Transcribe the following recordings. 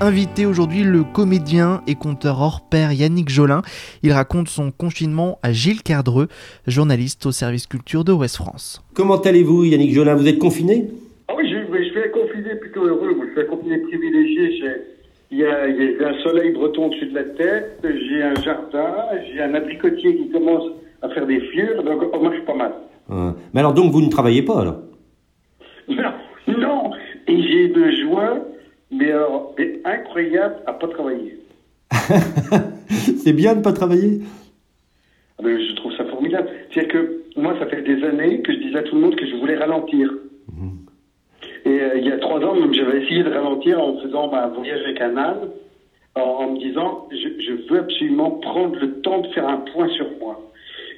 Invité aujourd'hui le comédien et conteur hors pair Yannick Jolin. Il raconte son confinement à Gilles Cardreux, journaliste au service culture de Ouest France. Comment allez-vous Yannick Jolin? Vous êtes confiné? Ah oui, je, je suis un confiné plutôt heureux. je suis un confiné privilégié. Il y, a, un soleil breton au-dessus de la tête, j'ai un jardin, j'ai un abricotier qui commence à faire des fleurs, donc moi je suis pas mal. mais alors donc vous ne travaillez pas alors? Non, non, et j'ai de joie mais alors, c'est incroyable à pas travailler. c'est bien de pas travailler? Ah ben, Je trouve ça formidable. C'est-à-dire que moi, ça fait des années que je disais à tout le monde que je voulais ralentir. Mhm. Et euh, il y a trois ans, même, j'avais essayé de ralentir en faisant un voyage avec un âne, en, me disant, je, je, veux absolument prendre le temps de faire un point sur moi.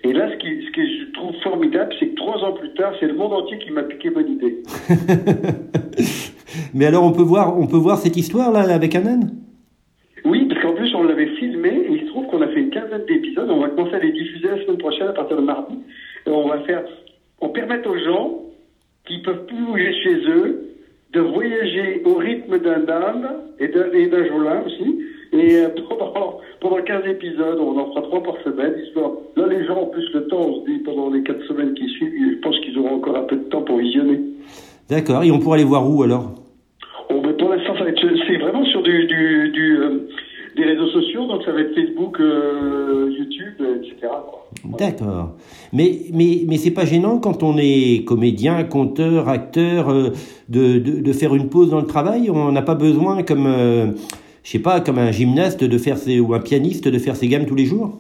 Et là, ce, qui, ce que je trouve formidable, c'est que trois ans plus tard, c'est le monde entier qui m'a piqué bonne idée. Mais alors, on peut voir, on peut voir cette histoire là avec un âne? Oui, parce qu'en plus, on l'avait filmé et il se trouve qu'on a fait une quinzaine d'épisodes. On va commencer à les diffuser la semaine prochaine à partir de mardi. Et on va faire, on permet aux gens qui peuvent plus bouger chez eux de voyager au rythme d'un âne et d'un jolin aussi. Et euh, pendant, pendant 15 épisodes, on en fera trois par semaine, histoire. Là, les gens ont plus le temps, on se dit, pendant les 4 semaines qui suivent, je pense qu'ils auront encore un peu de temps pour visionner. D'accord. Et on pourra les voir où alors? Du, du, euh, des réseaux sociaux, donc ça va être Facebook, euh, YouTube, etc. D'accord. Mais, mais, mais c'est pas gênant quand on est comédien, conteur, acteur, euh, de, de, faire une pause dans le travail? On n'a pas besoin, comme, je sais pas, comme un gymnaste de faire ses, ou un pianiste de faire ses gammes tous les jours?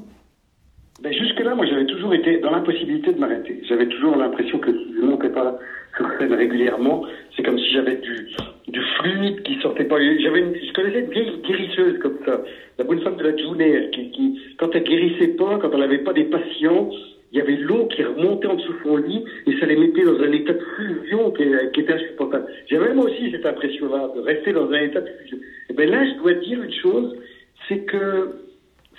Ben Jusque-là, moi j'avais toujours été dans l'impossibilité de m'arrêter. J'avais toujours l'impression que je ne montais pas sur scène régulièrement, c'est comme si j'avais du, du fluide qui sortait pas. J'avais une, je connaissais une vieille guérisseuse comme ça, la bonne femme de la Journée, qui, qui, quand elle guérissait pas, quand elle n'avait pas des patients, il y avait l'eau qui remontait en dessous de son lit et ça les mettait dans un état de fusion qui, était insupportable. J'avais moi aussi cette impression-là, de rester dans un état de fusion. Et ben là, je dois dire une chose, c'est que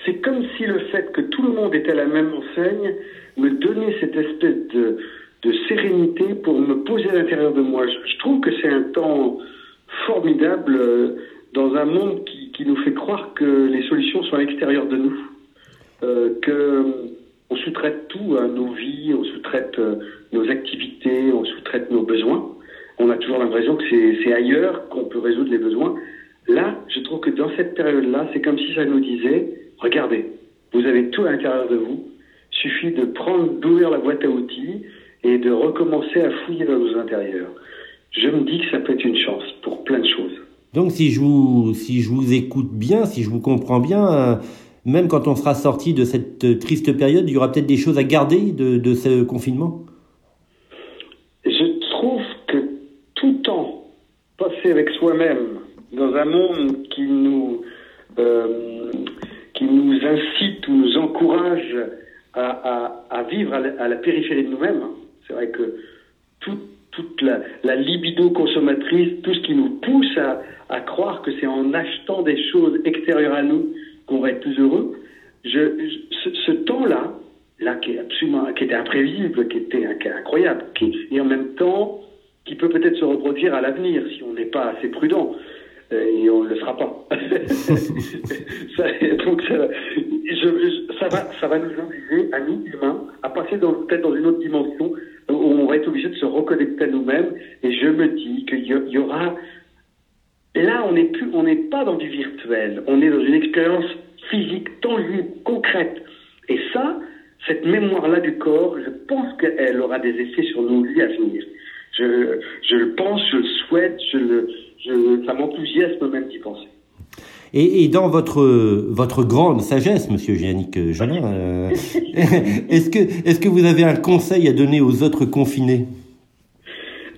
c'est comme si le fait que tout le monde était à la même enseigne me donnait cette espèce de, de sérénité pour me poser à l'intérieur de moi. Je trouve que c'est un temps formidable euh, dans un monde qui, qui, nous fait croire que les solutions sont à l'extérieur de nous, euh, que on sous-traite tout, à nos vies, on sous-traite euh, nos activités, on sous-traite nos besoins. On a toujours l'impression que c'est ailleurs qu'on peut résoudre les besoins. Là, je trouve que dans cette période-là, c'est comme si ça nous disait, regardez, vous avez tout à l'intérieur de vous, suffit de prendre, d'ouvrir la boîte à outils et de recommencer à fouiller dans nos intérieurs je me dis que ça peut être une chance pour plein de choses. Donc si je vous, si je vous écoute bien, si je vous comprends bien, euh, même quand on sera sorti de cette triste période, il y aura peut-être des choses à garder de, de ce confinement? Je trouve que tout temps passé avec soi-même dans un monde qui nous, euh, qui nous incite ou nous encourage à, à, à vivre à la, à la périphérie de nous-mêmes, c'est vrai que tout toute la, la, libido consommatrice, tout ce qui nous pousse à, à croire que c'est en achetant des choses extérieures à nous qu'on va être plus heureux. Je, ce, ce temps-là, là qui est absolument, qui était imprévisible, qui était, qui incroyable, qui, et en même temps qui peut peut-être se reproduire à l'avenir si on n'est pas assez prudent. Euh, et on ne le sera pas. ça, donc ça, je, ça, va, ça va nous obliger, à nous humains, à passer peut-être dans une autre dimension on va être obligé de se reconnecter à nous-mêmes. Et je me dis qu'il y, aura. Là, on n'est plus, on n'est pas dans du virtuel. On est dans une expérience physique, tangible, concrète. Et ça, cette mémoire-là du corps, je pense qu'elle aura des effets sur nos vies à venir. Je, je le pense, je le souhaite, je le, ça m'enthousiasme même d'y penser. Et, dans votre votre grande sagesse, Monsieur Yannick Jolin, euh, est-ce que est-ce que vous avez un conseil à donner aux autres confinés?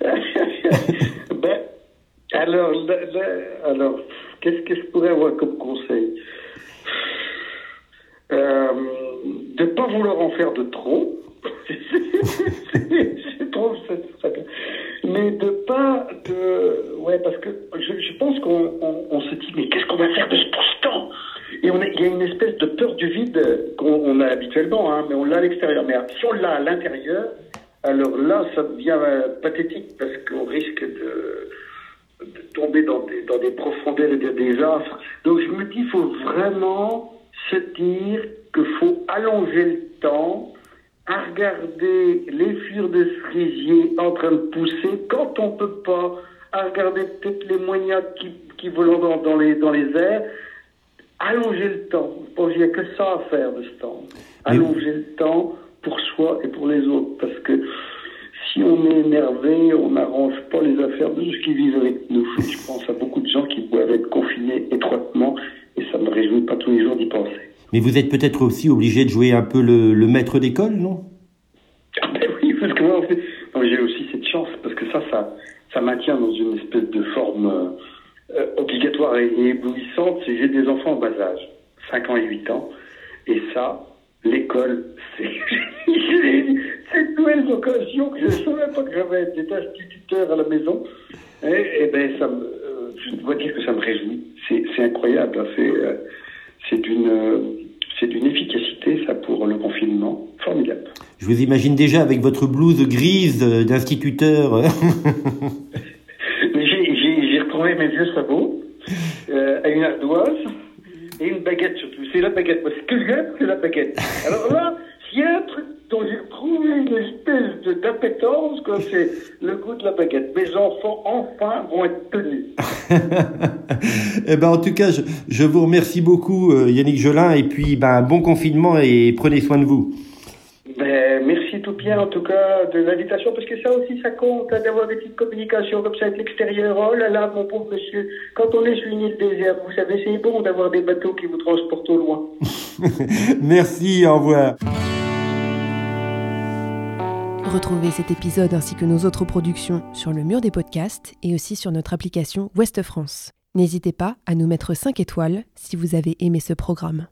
Ben, alors, qu'est-ce que je pourrais avoir comme conseil? Euh, de pas vouloir en faire de trop. c'est trop, mais de pas de, parce que je, pense qu'on on, se dit, mais qu'est-ce qu'on va faire de ce post Et il y a une espèce de peur du vide qu'on a habituellement, hein, mais on l'a à l'extérieur. Mais si on l'a à l'intérieur, alors là, ça devient euh, pathétique parce qu'on risque de, tomber dans des, dans des profondeurs et des désastres. Donc je me dis, il faut vraiment se dire qu'il faut allonger le temps à regarder les fures de cerisier en train de pousser quand on peut pas, à regarder peut-être les moignons qui, qui volent dans, dans, les, dans les airs, allonger le temps. Il n'y a que ça à faire de ce temps. Allonger le temps pour soi et pour les autres. Parce que si on est énervé, on n'arrange pas les affaires de ceux qui vivent avec nous. Je pense à beaucoup de gens qui doivent être confinés étroitement et ça ne me réjouit pas tous les jours d'y penser. Mais vous êtes peut-être aussi obligé de jouer un peu le, maître d'école, non? Ah ben Oui, parce que moi, j'ai aussi cette chance, parce que ça, ça, ça maintient dans une espèce de forme euh, obligatoire et, éblouissante. C'est j'ai des enfants en bas âge, 5 ans et 8 ans, et ça, l'école, c'est cette nouvelle occasion que je ne savais pas que j'avais été instituteur à la maison. Et, ben, ça euh, je dois dire que ça me réjouit. C'est incroyable. Hein. Euh, c'est une c'est d'une efficacité, ça, pour le confinement, formidable. Je vous imagine déjà avec votre blouse grise d'instituteur. Mes vieux sabots euh, à une ardoise et une baguette surtout. C'est la baguette. Moi, que j'aime, c'est la baguette. Alors là, s'il y a un truc dont j'ai trouvé une espèce d'appétence, c'est le goût de la baguette. Mes enfants, enfin, vont être tenus. eh ben, en tout cas, je, je vous remercie beaucoup, euh, Yannick Jolin, et puis ben, bon confinement et prenez soin de vous. Merci tout bien en tout cas de l'invitation parce que ça aussi ça compte hein, d'avoir des petites communications comme ça avec l'extérieur. Oh là là mon pauvre monsieur, quand on est sur une île déserte, vous savez c'est bon d'avoir des bateaux qui vous transportent au loin. merci, au revoir. Retrouvez cet épisode ainsi que nos autres productions sur le mur des podcasts et aussi sur notre application Ouest France. N'hésitez pas à nous mettre 5 étoiles si vous avez aimé ce programme.